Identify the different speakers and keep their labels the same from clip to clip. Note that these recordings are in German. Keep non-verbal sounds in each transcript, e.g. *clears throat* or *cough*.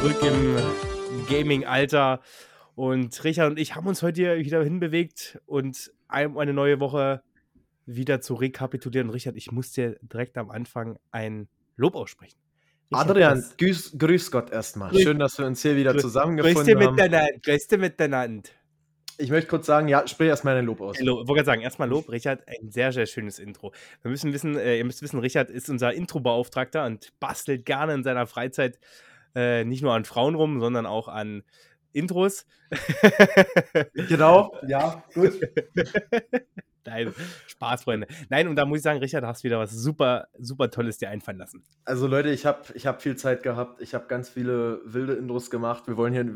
Speaker 1: zurück im Gaming-Alter. Und Richard und ich haben uns heute wieder hinbewegt und eine neue Woche wieder zu rekapitulieren. Richard, ich muss dir direkt am Anfang ein Lob aussprechen.
Speaker 2: Richard, Adrian, grüß, grüß, Gott erstmal. Schön, dass wir uns hier wieder grüß, zusammengefunden grüß
Speaker 1: haben. Miteinander, grüß dir miteinander.
Speaker 2: Ich möchte kurz sagen, ja, sprich erstmal dein Lob aus. Ich
Speaker 1: wollte sagen, erstmal Lob, Richard, ein sehr, sehr schönes Intro. Wir müssen wissen, äh, ihr müsst wissen, Richard ist unser Intro-Beauftragter und bastelt gerne in seiner Freizeit äh, nicht nur an Frauen rum, sondern auch an Intros.
Speaker 2: genau, *laughs* ja, gut. *laughs*
Speaker 1: Nein, Spaß, Freunde. Nein, und da muss ich sagen, Richard, hast wieder was super, super Tolles dir einfallen lassen.
Speaker 2: Also Leute, ich habe ich hab viel Zeit gehabt. Ich habe ganz viele wilde Intros gemacht. Wir wollen hier,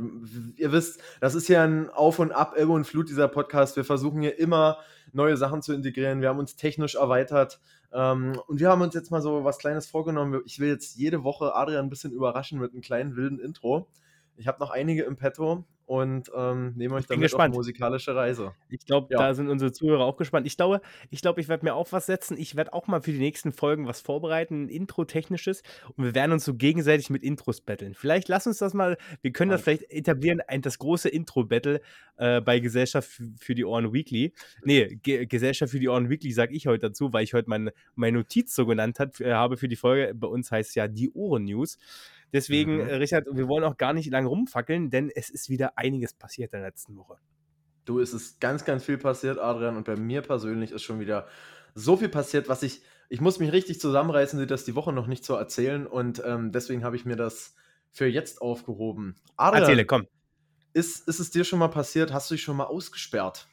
Speaker 2: ihr wisst, das ist ja ein Auf und Ab, Ebbe und Flut dieser Podcast. Wir versuchen hier immer neue Sachen zu integrieren. Wir haben uns technisch erweitert. Ähm, und wir haben uns jetzt mal so was Kleines vorgenommen. Ich will jetzt jede Woche Adrian ein bisschen überraschen mit einem kleinen wilden Intro. Ich habe noch einige im Petto und ähm, nehme euch damit auf eine musikalische Reise.
Speaker 1: Ich glaube, ja. da sind unsere Zuhörer auch gespannt. Ich glaube, ich, glaub, ich werde mir auch was setzen. Ich werde auch mal für die nächsten Folgen was vorbereiten, ein Intro-technisches. Und wir werden uns so gegenseitig mit Intros betteln. Vielleicht lass uns das mal, wir können das vielleicht etablieren, ein, das große Intro-Battle äh, bei Gesellschaft für die Ohren Weekly. Nee, Ge Gesellschaft für die Ohren Weekly sage ich heute dazu, weil ich heute meine, meine Notiz so genannt hat, äh, habe für die Folge. Bei uns heißt es ja die Ohren-News. Deswegen, mhm. Äh, Richard, wir wollen auch gar nicht lange rumfackeln, denn es ist wieder einiges passiert in der letzten Woche.
Speaker 2: Du, es ist ganz, ganz viel passiert, Adrian, und bei mir persönlich ist schon wieder so viel passiert, was ich, ich muss mich richtig zusammenreißen, dir das die Woche noch nicht zu erzählen und ähm, deswegen habe ich mir das für jetzt aufgehoben.
Speaker 1: Adrian, Erzähle, komm.
Speaker 2: Ist, ist es dir schon mal passiert, hast du dich schon mal ausgesperrt?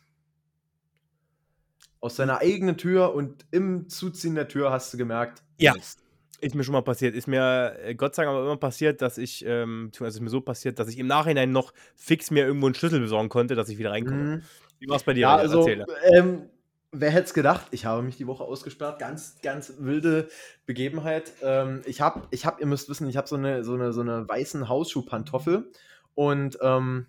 Speaker 2: Aus deiner eigenen Tür und im Zuziehen der Tür hast du gemerkt,
Speaker 1: ja. Mist. Ist mir schon mal passiert. Ist mir äh, Gott sei Dank aber immer passiert, dass ich, ähm, also ist mir so passiert, dass ich im Nachhinein noch fix mir irgendwo einen Schlüssel besorgen konnte, dass ich wieder reinkomme. Mhm.
Speaker 2: Wie war es bei dir? Ja, also, ähm, wer hätte es gedacht? Ich habe mich die Woche ausgesperrt. Ganz, ganz wilde Begebenheit. Ähm, ich habe, ich hab, ihr müsst wissen, ich habe so eine, so eine, so eine weißen Hausschuhpantoffel und ähm,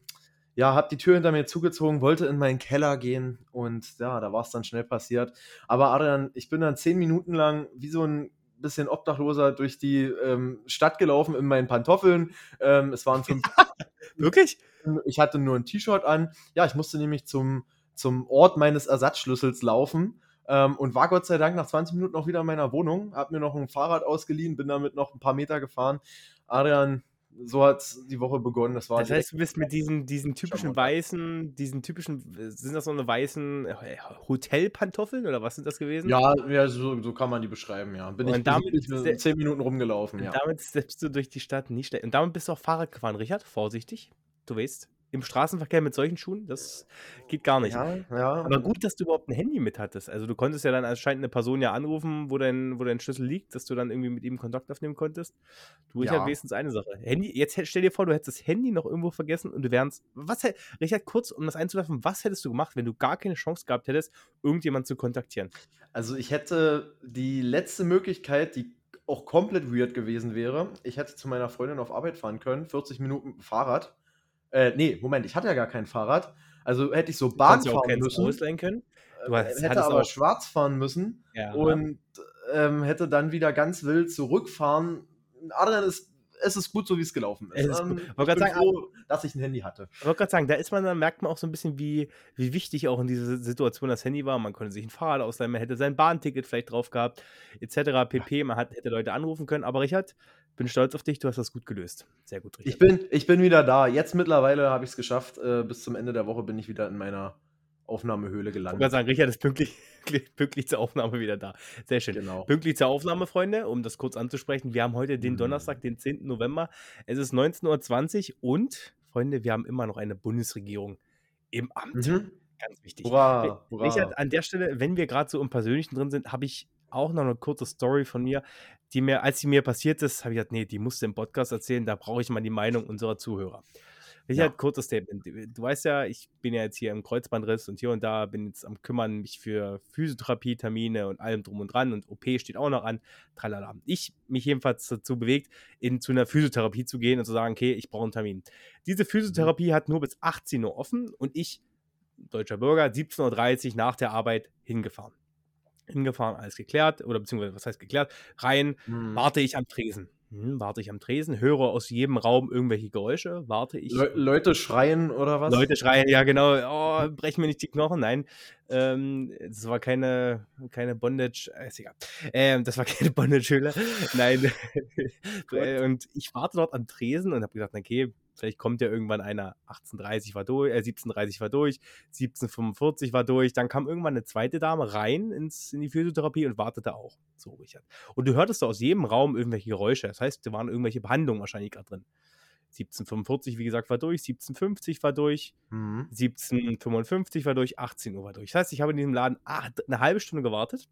Speaker 2: ja, habe die Tür hinter mir zugezogen, wollte in meinen Keller gehen und ja, da war es dann schnell passiert. Aber Adrian, ich bin dann zehn Minuten lang wie so ein bisschen obdachloser durch die ähm, Stadt gelaufen in meinen Pantoffeln. Ähm, es waren fünf. *laughs*
Speaker 1: Wirklich?
Speaker 2: Ich hatte nur ein T-Shirt an. Ja, ich musste nämlich zum, zum Ort meines Ersatzschlüssels laufen. Ähm, und war Gott sei Dank nach 20 Minuten auch wieder in meiner Wohnung, hab mir noch ein Fahrrad ausgeliehen, bin damit noch ein paar Meter gefahren. Adrian, so hat die Woche begonnen. Das, war
Speaker 1: das heißt, du bist mit diesen, diesen typischen weißen, diesen typischen, sind das so eine weißen äh, Hotelpantoffeln oder was sind das gewesen?
Speaker 2: Ja, ja so, so kann man die beschreiben, ja.
Speaker 1: Bin und ich damit bin
Speaker 2: zehn Minuten rumgelaufen, ja.
Speaker 1: Damit steppst du durch die Stadt nicht schlecht. Und damit bist du auch Fahrrad gefahren, Richard, vorsichtig. Du weißt im Straßenverkehr mit solchen Schuhen, das geht gar nicht. Ja, ja. Aber gut, dass du überhaupt ein Handy mit hattest. Also du konntest ja dann anscheinend eine Person ja anrufen, wo dein, wo dein Schlüssel liegt, dass du dann irgendwie mit ihm Kontakt aufnehmen konntest. Du, ich ja. habe wenigstens eine Sache. Handy, jetzt stell dir vor, du hättest das Handy noch irgendwo vergessen und du wärst. Was Richard, kurz, um das einzuwerfen, was hättest du gemacht, wenn du gar keine Chance gehabt hättest, irgendjemanden zu kontaktieren?
Speaker 2: Also ich hätte die letzte Möglichkeit, die auch komplett weird gewesen wäre. Ich hätte zu meiner Freundin auf Arbeit fahren können, 40 Minuten Fahrrad äh, nee, Moment, ich hatte ja gar kein Fahrrad. Also hätte ich so Bahn fahren ja müssen.
Speaker 1: Ausleihen können.
Speaker 2: Du hast, äh, hätte aber schwarz fahren müssen ja, und ähm, hätte dann wieder ganz wild zurückfahren. Adrian ist es ist gut, so wie es gelaufen ist.
Speaker 1: ist
Speaker 2: ähm,
Speaker 1: ich bin sagen, froh,
Speaker 2: dass ich ein Handy hatte.
Speaker 1: Ich wollte gerade sagen, da ist man, da merkt man auch so ein bisschen, wie, wie wichtig auch in dieser Situation das Handy war. Man konnte sich ein Fahrrad ausleihen, man hätte sein Bahnticket vielleicht drauf gehabt, etc. pp. Man hat, hätte Leute anrufen können. Aber Richard, bin stolz auf dich, du hast das gut gelöst. Sehr gut,
Speaker 2: Richard. Ich bin, ich bin wieder da. Jetzt mittlerweile habe ich es geschafft. Äh, bis zum Ende der Woche bin ich wieder in meiner Aufnahmehöhle gelandet. Ich
Speaker 1: würde sagen, Richard ist pünktlich, *laughs* pünktlich zur Aufnahme wieder da. Sehr schön. Genau. Pünktlich zur Aufnahme, Freunde, um das kurz anzusprechen. Wir haben heute den mhm. Donnerstag, den 10. November. Es ist 19.20 Uhr und, Freunde, wir haben immer noch eine Bundesregierung im Amt. Mhm. Ganz wichtig. Hurra, hurra. Richard, an der Stelle, wenn wir gerade so im Persönlichen drin sind, habe ich auch noch eine kurze Story von mir, die mir, als sie mir passiert ist, habe ich gesagt, nee, die musst du im Podcast erzählen, da brauche ich mal die Meinung unserer Zuhörer. Ich ja. kurzes Statement. Du weißt ja, ich bin ja jetzt hier im Kreuzbandriss und hier und da bin jetzt am kümmern mich für Physiotherapie-Termine und allem drum und dran und OP steht auch noch an. Tralala. Ich mich jedenfalls dazu bewegt, in, zu einer Physiotherapie zu gehen und zu sagen, okay, ich brauche einen Termin. Diese Physiotherapie mhm. hat nur bis 18 Uhr offen und ich, deutscher Bürger, 17.30 Uhr nach der Arbeit hingefahren hingefahren, alles geklärt, oder beziehungsweise, was heißt geklärt, rein, mhm. warte ich am Tresen. hm, warte ich am Tresen, höre aus jedem Raum irgendwelche Geräusche, warte ich.
Speaker 2: Le Leute schreien oder was?
Speaker 1: Leute schreien, ja genau, oh, brech mir nicht die Knochen. Nein, ähm, das war keine, keine Bondage, äh, ist egal. Ähm, das war *laughs* keine Bondage-Höhle. Nein. *laughs* und ich warte dort am Tresen und habe gedacht, okay, vielleicht kommt ja irgendwann einer, 18.30 war durch, äh, 17.30 war durch, 17.45 war durch, dann kam irgendwann eine zweite Dame rein ins, in die Physiotherapie und wartete auch. So, Richard. Und du hörtest aus jedem Raum irgendwelche Geräusche. Das heißt, da waren irgendwelche Behandlungen wahrscheinlich gerade drin. 1745, wie gesagt, war durch, 1750 war durch, mhm. 1755 war durch, 18 Uhr war durch. Das heißt, ich habe in diesem Laden acht, eine halbe Stunde gewartet,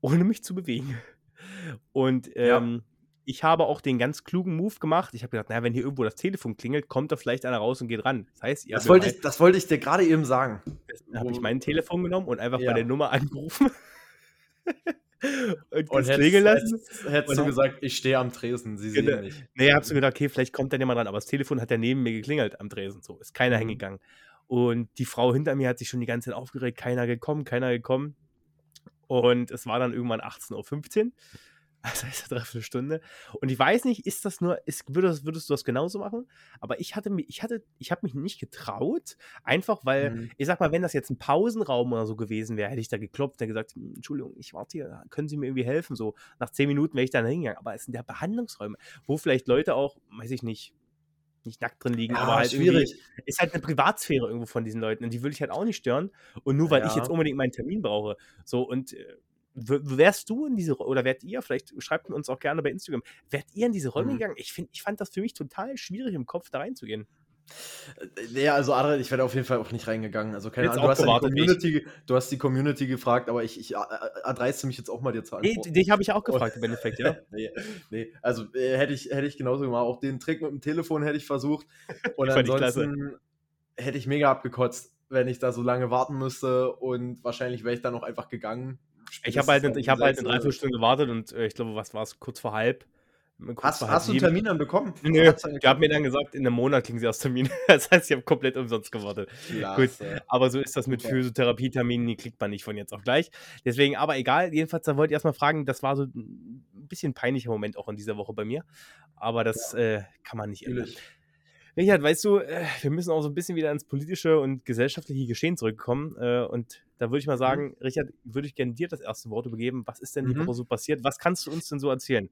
Speaker 1: ohne mich zu bewegen. *laughs* Und ähm, ja. Ich habe auch den ganz klugen Move gemacht. Ich habe gedacht, naja, wenn hier irgendwo das Telefon klingelt, kommt da vielleicht einer raus und geht ran. Das heißt,
Speaker 2: ihr das wollte, ich, das wollte ich dir gerade eben sagen.
Speaker 1: Dann habe ich mein Telefon genommen und einfach ja. bei der Nummer *laughs* angerufen.
Speaker 2: und, und hättest, lassen. Hättest, du gesagt, ich stehe am Tresen, sie genau. sehen mich.
Speaker 1: Nee, hab's mir gedacht, okay, vielleicht kommt dann jemand ran, aber das Telefon hat ja neben mir geklingelt am Tresen, so, ist keiner mhm. hingegangen. Und die Frau hinter mir hat sich schon die ganze Zeit aufgeregt, keiner gekommen, keiner gekommen. Und es war dann irgendwann 18.15 Uhr. *laughs* Das heißt, eine Dreiviertelstunde. Und ich weiß nicht, ist das nur, ist, würdest, würdest du das genauso machen? Aber ich hatte mich, ich hatte, ich habe mich nicht getraut, einfach weil, mhm. ich sag mal, wenn das jetzt ein Pausenraum oder so gewesen wäre, hätte ich da geklopft und gesagt, hm, Entschuldigung, ich warte hier, können Sie mir irgendwie helfen? So, nach zehn Minuten wäre ich dann hingegangen. Aber es sind ja Behandlungsräume, wo vielleicht Leute auch, weiß ich nicht, nicht nackt drin liegen, ja, aber halt schwierig. Ist halt eine Privatsphäre irgendwo von diesen Leuten und die will ich halt auch nicht stören. Und nur weil ja. ich jetzt unbedingt meinen Termin brauche. So, und äh, wärst du in diese oder wärt ihr, vielleicht schreibt uns auch gerne bei Instagram, wärt ihr in diese Räume mhm. gegangen? Ich, find, ich fand das für mich total schwierig im Kopf da reinzugehen.
Speaker 2: Äh, ja, also Adrian, ich wäre auf jeden Fall auch nicht reingegangen. Also keine Ahnung, du hast, ja Community, du hast, die Community, gefragt, aber ich, ich erdreiste mich jetzt auch mal dir zu
Speaker 1: antworten. Nee, dich habe ich auch gefragt im Endeffekt, ja. *laughs*
Speaker 2: nee, nee, also äh, hätte ich, hätte ich genauso gemacht. Auch den Trick mit dem Telefon hätte ich versucht. *laughs* Und ansonsten hätte ich mega abgekotzt, wenn ich da so lange warten müsste und wahrscheinlich wäre ich dann auch einfach gegangen.
Speaker 1: Ich habe halt, hab halt eine Dreiviertelstunde gewartet und äh, ich glaube, was war es, kurz vor halb.
Speaker 2: Kurz hast, vor hast du einen Termin dann bekommen?
Speaker 1: Nö, die haben mir dann gesagt, in einem Monat kriegen sie aus Termin. *laughs* das heißt, ich habe komplett umsonst gewartet. Gut, aber so ist das mit Physiotherapie-Terminen, die kriegt man nicht von jetzt auf gleich. Deswegen, aber egal, jedenfalls, da wollte ich erstmal fragen, das war so ein bisschen peinlicher Moment auch in dieser Woche bei mir. Aber das ja. äh, kann man nicht ändern. Richard, weißt du, äh, wir müssen auch so ein bisschen wieder ins politische und gesellschaftliche Geschehen zurückkommen. Äh, und da würde ich mal mhm. sagen, mhm. Richard, würde ich gerne dir das erste Wort übergeben. Was ist denn die mhm. Woche so passiert? Was kannst du uns denn so erzählen?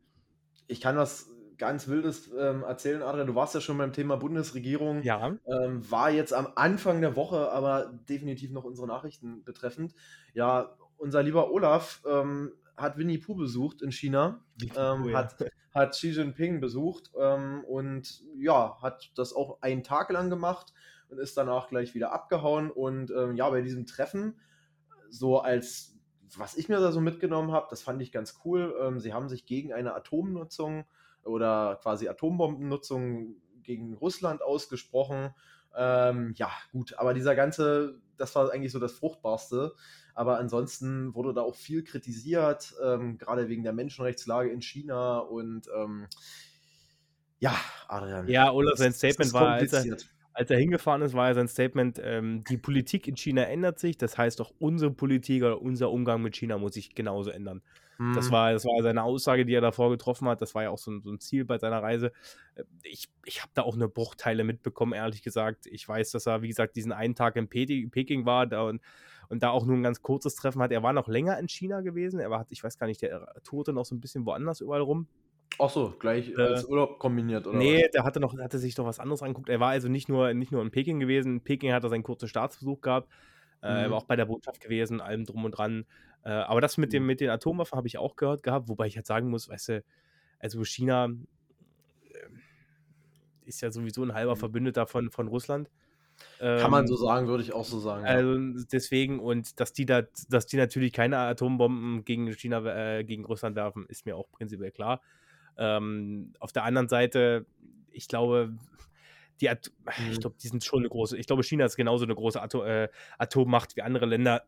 Speaker 2: Ich kann was ganz Wildes ähm, erzählen, Adrian. Du warst ja schon beim Thema Bundesregierung.
Speaker 1: Ja.
Speaker 2: Ähm, war jetzt am Anfang der Woche, aber definitiv noch unsere Nachrichten betreffend. Ja, unser lieber Olaf ähm, hat Winnie Pooh besucht in China, ähm, oh, ja. hat, hat Xi Jinping besucht ähm, und ja, hat das auch einen Tag lang gemacht und ist danach gleich wieder abgehauen. Und ähm, ja, bei diesem Treffen, so als was ich mir da so mitgenommen habe, das fand ich ganz cool. Ähm, sie haben sich gegen eine Atomnutzung oder quasi Atombombennutzung gegen Russland ausgesprochen. Ähm, ja, gut, aber dieser ganze, das war eigentlich so das Fruchtbarste. Aber ansonsten wurde da auch viel kritisiert, ähm, gerade wegen der Menschenrechtslage in China und ähm, ja, Adrian.
Speaker 1: Ja, Olaf, sein Statement war, als er, als er hingefahren ist, war ja sein Statement, ähm, die Politik in China ändert sich, das heißt auch unsere Politik oder unser Umgang mit China muss sich genauso ändern. Mhm. Das, war, das war seine Aussage, die er davor getroffen hat. Das war ja auch so ein, so ein Ziel bei seiner Reise. Äh, ich, ich habe da auch eine Bruchteile mitbekommen, ehrlich gesagt. Ich weiß, dass er, wie gesagt, diesen einen Tag in Peking war da und und da auch nur ein ganz kurzes Treffen hat. Er war noch länger in China gewesen. Er war, ich weiß gar nicht, der tourte noch so ein bisschen woanders überall rum.
Speaker 2: Ach so, gleich äh, als Urlaub kombiniert, oder?
Speaker 1: Nee, was? der hatte, noch, hatte sich noch was anderes angeguckt. Er war also nicht nur, nicht nur in Peking gewesen. In Peking hat er seinen kurzen Staatsbesuch gehabt. Äh, mhm. Er war auch bei der Botschaft gewesen, allem drum und dran. Äh, aber das mit, dem, mhm. mit den Atomwaffen habe ich auch gehört gehabt, wobei ich halt sagen muss, weißt du, also China äh, ist ja sowieso ein halber mhm. Verbündeter von, von Russland.
Speaker 2: Kann man ähm, so sagen, würde ich auch so sagen.
Speaker 1: Also ja. deswegen, und dass die da, dass die natürlich keine Atombomben gegen China, äh, gegen Russland werfen, ist mir auch prinzipiell klar. Ähm, auf der anderen Seite, ich glaube, die At mhm. ich glaube, die sind schon eine große, ich glaube, China ist genauso eine große Atom, äh, Atommacht wie andere Länder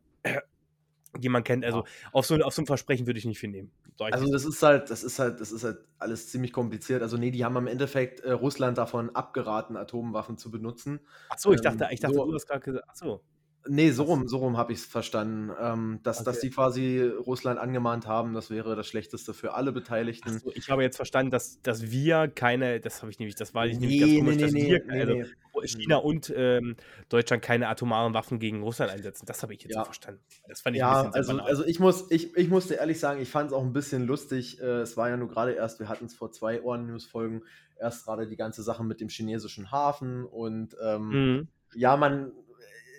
Speaker 1: die man kennt. Also auf, so, auf so ein Versprechen würde ich nicht viel nehmen.
Speaker 2: Also das ist halt, das ist halt, das ist halt alles ziemlich kompliziert. Also nee, die haben im Endeffekt äh, Russland davon abgeraten, Atomwaffen zu benutzen.
Speaker 1: Ach so, ich dachte, ähm, ich dachte, so, du hast gerade gesagt. Ach so.
Speaker 2: Nee, so rum, so rum habe ich es verstanden. Ähm, dass, okay. dass die quasi Russland angemahnt haben, das wäre das Schlechteste für alle Beteiligten.
Speaker 1: So, ich habe jetzt verstanden, dass, dass wir keine, das habe ich nämlich, das war ich nämlich nee, ganz komisch, nee, dass nee, wir, nee, also China und ähm, Deutschland keine atomaren Waffen gegen Russland einsetzen. Das habe ich jetzt ja. so verstanden. Das
Speaker 2: fand ich ja, also, also ich muss, ich, ich musste ehrlich sagen, ich fand es auch ein bisschen lustig. Äh, es war ja nur gerade erst, wir hatten es vor zwei Ohren-News-Folgen, erst gerade die ganze Sache mit dem chinesischen Hafen und ähm, mhm. ja, man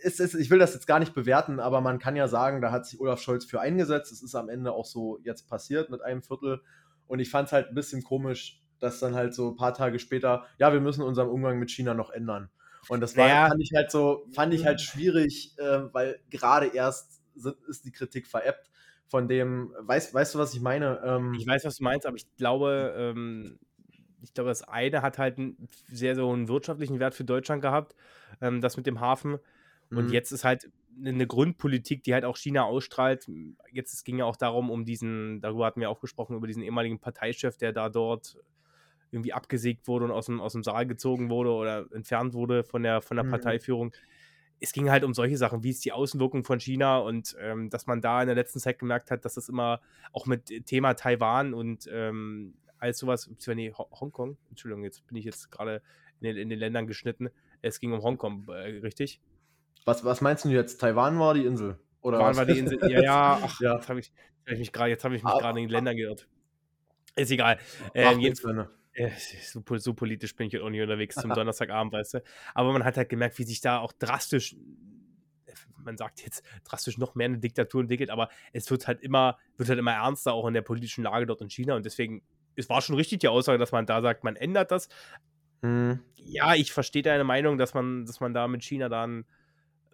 Speaker 2: ist, ist, ich will das jetzt gar nicht bewerten, aber man kann ja sagen, da hat sich Olaf Scholz für eingesetzt. Es ist am Ende auch so jetzt passiert mit einem Viertel. Und ich fand es halt ein bisschen komisch, dass dann halt so ein paar Tage später, ja, wir müssen unseren Umgang mit China noch ändern. Und das war, naja. fand ich halt so, fand ich halt schwierig, äh, weil gerade erst sind, ist die Kritik veräppt. Von dem, weißt, weißt du, was ich meine?
Speaker 1: Ähm, ich weiß, was du meinst, aber ich glaube, ähm, ich glaube, das eine hat halt einen sehr, so einen wirtschaftlichen Wert für Deutschland gehabt, ähm, das mit dem Hafen. Und mhm. jetzt ist halt eine Grundpolitik, die halt auch China ausstrahlt. Jetzt es ging ja auch darum, um diesen, darüber hatten wir auch gesprochen, über diesen ehemaligen Parteichef, der da dort irgendwie abgesägt wurde und aus dem, aus dem Saal gezogen wurde oder entfernt wurde von der, von der mhm. Parteiführung. Es ging halt um solche Sachen, wie ist die Außenwirkung von China und ähm, dass man da in der letzten Zeit gemerkt hat, dass das immer auch mit Thema Taiwan und ähm, alles sowas, nee, Hongkong, Entschuldigung, jetzt bin ich jetzt gerade in den, in den Ländern geschnitten. Es ging um Hongkong, äh, richtig?
Speaker 2: Was, was meinst du jetzt? Taiwan war die Insel?
Speaker 1: Oder Taiwan war die Insel. Ja, ja, *laughs* ach, ja. jetzt habe ich, hab ich mich gerade hab ah, in die Länder geirrt. Ist egal. Ähm, jetzt, äh, so, so, politisch bin ich auch nicht unterwegs zum Donnerstagabend, weißt du. Aber man hat halt gemerkt, wie sich da auch drastisch, man sagt jetzt drastisch noch mehr eine Diktatur entwickelt, aber es wird halt immer, wird halt immer ernster auch in der politischen Lage dort in China und deswegen, es war schon richtig die Aussage, dass man da sagt, man ändert das. Mhm. Ja, ich verstehe deine Meinung, dass man, dass man da mit China dann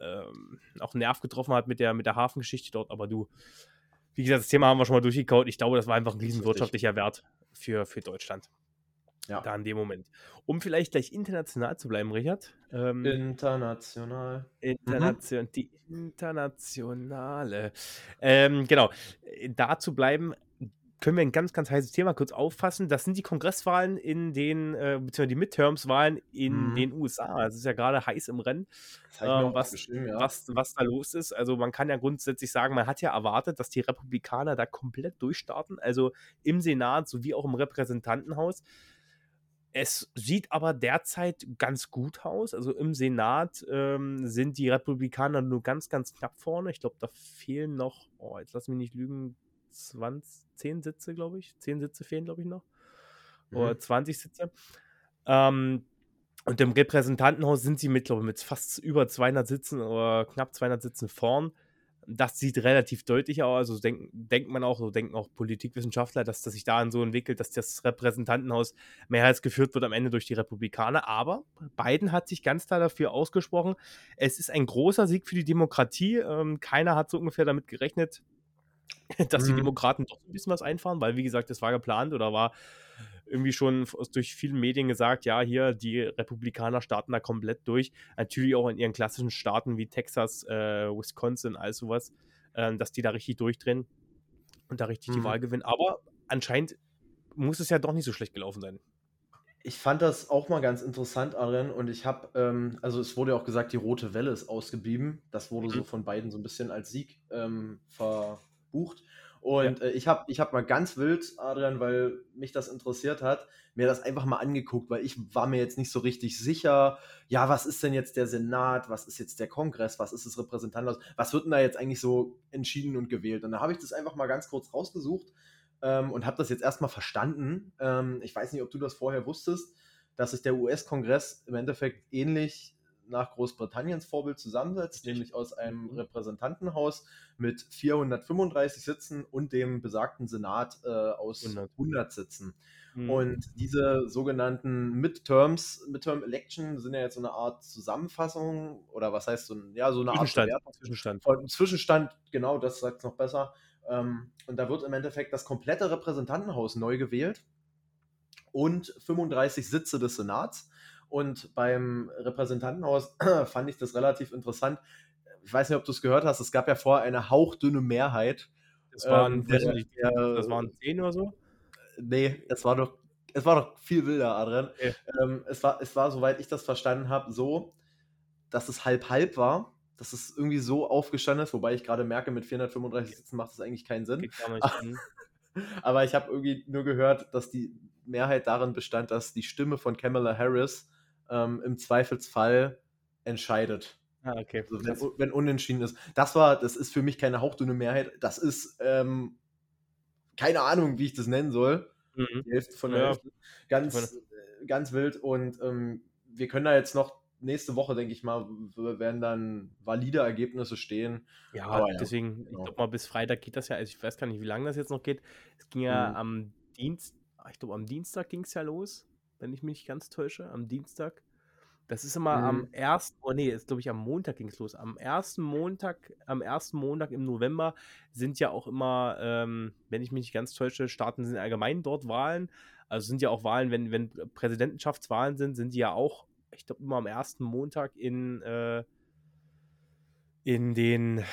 Speaker 1: ähm, auch einen Nerv getroffen hat mit der, mit der Hafengeschichte dort. Aber du, wie gesagt, das Thema haben wir schon mal durchgekaut. Ich glaube, das war einfach ein riesen wirtschaftlicher Wert für, für Deutschland. Ja. Da in dem Moment. Um vielleicht gleich international zu bleiben, Richard.
Speaker 2: Ähm, international.
Speaker 1: Internation, mhm. Die internationale. Ähm, genau. Da zu bleiben, können wir ein ganz, ganz heißes Thema kurz auffassen. Das sind die Kongresswahlen in den, äh, beziehungsweise die Midterms-Wahlen in mhm. den USA. Es ist ja gerade heiß im Rennen, ähm, was, ja. was, was da los ist. Also man kann ja grundsätzlich sagen, man hat ja erwartet, dass die Republikaner da komplett durchstarten, also im Senat sowie auch im Repräsentantenhaus. Es sieht aber derzeit ganz gut aus. Also im Senat ähm, sind die Republikaner nur ganz, ganz knapp vorne. Ich glaube, da fehlen noch, oh, jetzt lass mich nicht lügen, 20, 10 Sitze, glaube ich. 10 Sitze fehlen, glaube ich, noch. Mhm. Oder 20 Sitze. Ähm, und im Repräsentantenhaus sind sie mit, glaube ich, mit fast über 200 Sitzen oder knapp 200 Sitzen vorn. Das sieht relativ deutlich aus. Also denk, denkt man auch, so denken auch Politikwissenschaftler, dass das sich daran so entwickelt, dass das Repräsentantenhaus mehrheitsgeführt wird am Ende durch die Republikaner. Aber Biden hat sich ganz klar dafür ausgesprochen. Es ist ein großer Sieg für die Demokratie. Ähm, keiner hat so ungefähr damit gerechnet, *laughs* dass mhm. die Demokraten doch ein bisschen was einfahren, weil, wie gesagt, das war geplant oder war irgendwie schon durch viele Medien gesagt, ja, hier, die Republikaner starten da komplett durch. Natürlich auch in ihren klassischen Staaten wie Texas, äh, Wisconsin, all sowas, äh, dass die da richtig durchdrehen und da richtig mhm. die Wahl gewinnen. Aber anscheinend muss es ja doch nicht so schlecht gelaufen sein.
Speaker 2: Ich fand das auch mal ganz interessant, Aaron, und ich habe, ähm, also es wurde ja auch gesagt, die rote Welle ist ausgeblieben. Das wurde mhm. so von beiden so ein bisschen als Sieg ähm, ver bucht. Und ja. äh, ich habe ich hab mal ganz wild, Adrian, weil mich das interessiert hat, mir das einfach mal angeguckt, weil ich war mir jetzt nicht so richtig sicher, ja, was ist denn jetzt der Senat, was ist jetzt der Kongress, was ist das Repräsentantenhaus, was wird denn da jetzt eigentlich so entschieden und gewählt? Und da habe ich das einfach mal ganz kurz rausgesucht ähm, und habe das jetzt erstmal verstanden. Ähm, ich weiß nicht, ob du das vorher wusstest, dass sich der US-Kongress im Endeffekt ähnlich nach Großbritanniens Vorbild zusammensetzt, nämlich aus einem mhm. Repräsentantenhaus mit 435 Sitzen und dem besagten Senat äh, aus 100, 100 Sitzen. Mhm. Und diese sogenannten Midterms, Midterm Election sind ja jetzt so eine Art Zusammenfassung oder was heißt so, ja, so eine
Speaker 1: Zwischenstand.
Speaker 2: Art Zwischenstand. Zwischenstand. Zwischenstand, genau, das sagt es noch besser. Ähm, und da wird im Endeffekt das komplette Repräsentantenhaus neu gewählt und 35 Sitze des Senats. Und beim Repräsentantenhaus *clears throat* fand ich das relativ interessant. Ich weiß nicht, ob du es gehört hast, es gab ja vorher eine hauchdünne Mehrheit.
Speaker 1: Das waren, ähm, der, der, das waren zehn oder so?
Speaker 2: Nee, es war doch, es war doch viel wilder, Adrian. Okay. Ähm, es, war, es war, soweit ich das verstanden habe, so, dass es halb-halb war. dass es irgendwie so aufgestanden ist, wobei ich gerade merke, mit 435 Sitzen macht das eigentlich keinen Sinn. *laughs* Aber ich habe irgendwie nur gehört, dass die Mehrheit darin bestand, dass die Stimme von Kamala Harris ähm, im Zweifelsfall entscheidet.
Speaker 1: Ah, okay.
Speaker 2: Also wenn, wenn, unentschieden ist. Das war, das ist für mich keine hauchdünne Mehrheit. Das ist ähm, keine Ahnung, wie ich das nennen soll. Mhm. Die Hälfte von der ja. Hälfte. Ganz, äh, ganz wild. Und ähm, wir können da jetzt noch nächste Woche, denke ich mal, werden dann valide Ergebnisse stehen.
Speaker 1: Ja, Aber ja deswegen, genau. ich glaube mal, bis Freitag geht das ja. Also ich weiß gar nicht, wie lange das jetzt noch geht. Es ging ja mhm. am Dienst, ich glaube, am Dienstag ging es ja los, wenn ich mich nicht ganz täusche. Am Dienstag. Das ist immer mhm. am ersten, oh nee, ist glaube ich am Montag ging es los. Am ersten Montag, am ersten Montag im November sind ja auch immer, ähm, wenn ich mich nicht ganz täusche, starten sind allgemein dort Wahlen. Also sind ja auch Wahlen, wenn, wenn Präsidentschaftswahlen sind, sind die ja auch ich glaube, immer am ersten Montag in, äh, in den,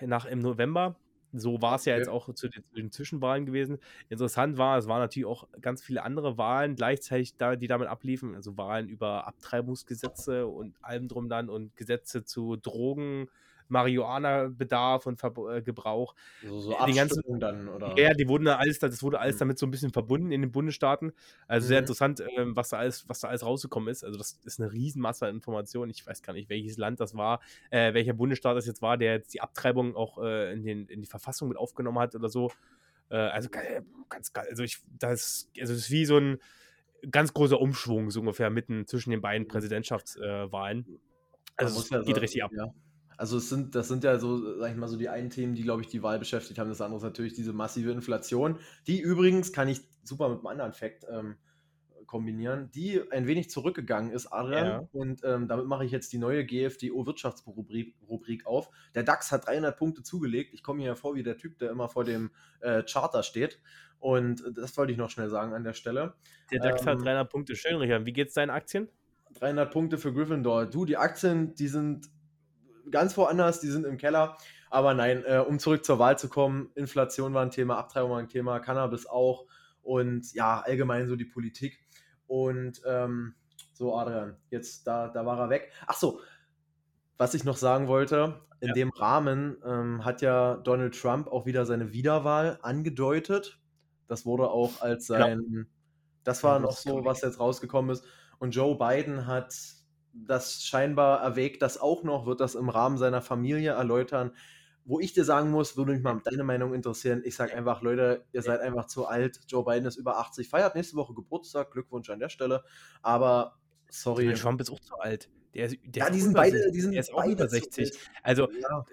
Speaker 1: nach im November. So war es ja jetzt auch zu den, zu den, Zwischenwahlen gewesen. Interessant war, es waren natürlich auch ganz viele andere Wahlen gleichzeitig, da, die damit abliefen. Also Wahlen über Abtreibungsgesetze und allem drum dann und Gesetze zu Drogen, Marihuana-Bedarf und Ver äh, Gebrauch.
Speaker 2: So, so die ganzen, dann, oder?
Speaker 1: Ja, die wurden alles, das wurde alles hm. damit so ein bisschen verbunden in den Bundesstaaten. Also mhm. sehr interessant, ähm, was, da alles, was da alles rausgekommen ist. Also das ist eine Riesenmasse an Informationen. Ich weiß gar nicht, welches Land das war, äh, welcher Bundesstaat das jetzt war, der jetzt die Abtreibung auch äh, in, den, in die Verfassung mit aufgenommen hat oder so. Äh, also ganz geil. Also ich, das, also das ist wie so ein ganz großer Umschwung, so ungefähr mitten zwischen den beiden mhm. Präsidentschaftswahlen. also es ja geht sagen, richtig ab. Ja.
Speaker 2: Also es sind, das sind ja so, sag ich mal, so die einen Themen, die, glaube ich, die Wahl beschäftigt haben. Das andere ist natürlich diese massive Inflation, die übrigens, kann ich super mit einem anderen Fakt ähm, kombinieren, die ein wenig zurückgegangen ist, Adrian. Ja. Und ähm, damit mache ich jetzt die neue GFDO-Wirtschaftsrubrik auf. Der DAX hat 300 Punkte zugelegt. Ich komme mir ja vor wie der Typ, der immer vor dem äh, Charter steht. Und das wollte ich noch schnell sagen an der Stelle.
Speaker 1: Der DAX ähm, hat 300 Punkte. Schön, Richard. Wie geht es deinen Aktien?
Speaker 2: 300 Punkte für Gryffindor. Du, die Aktien, die sind ganz woanders, die sind im Keller. Aber nein, äh, um zurück zur Wahl zu kommen, Inflation war ein Thema, Abtreibung war ein Thema, Cannabis auch und ja, allgemein so die Politik. Und ähm, so, Adrian, jetzt da, da war er weg. Ach so, was ich noch sagen wollte, in ja. dem Rahmen ähm, hat ja Donald Trump auch wieder seine Wiederwahl angedeutet. Das wurde auch als sein, ja. das war ja, noch so, was jetzt rausgekommen ist. Und Joe Biden hat das scheinbar erwägt das auch noch, wird das im Rahmen seiner Familie erläutern. Wo ich dir sagen muss, würde mich mal deine Meinung interessieren. Ich sage einfach, Leute, ihr seid einfach zu alt. Joe Biden ist über 80, feiert nächste Woche Geburtstag. Glückwunsch an der Stelle. Aber sorry.
Speaker 1: Trump ist auch zu alt.
Speaker 2: Der, der ja, die sind beide, die sind
Speaker 1: der ist auch über 60. Also, ja.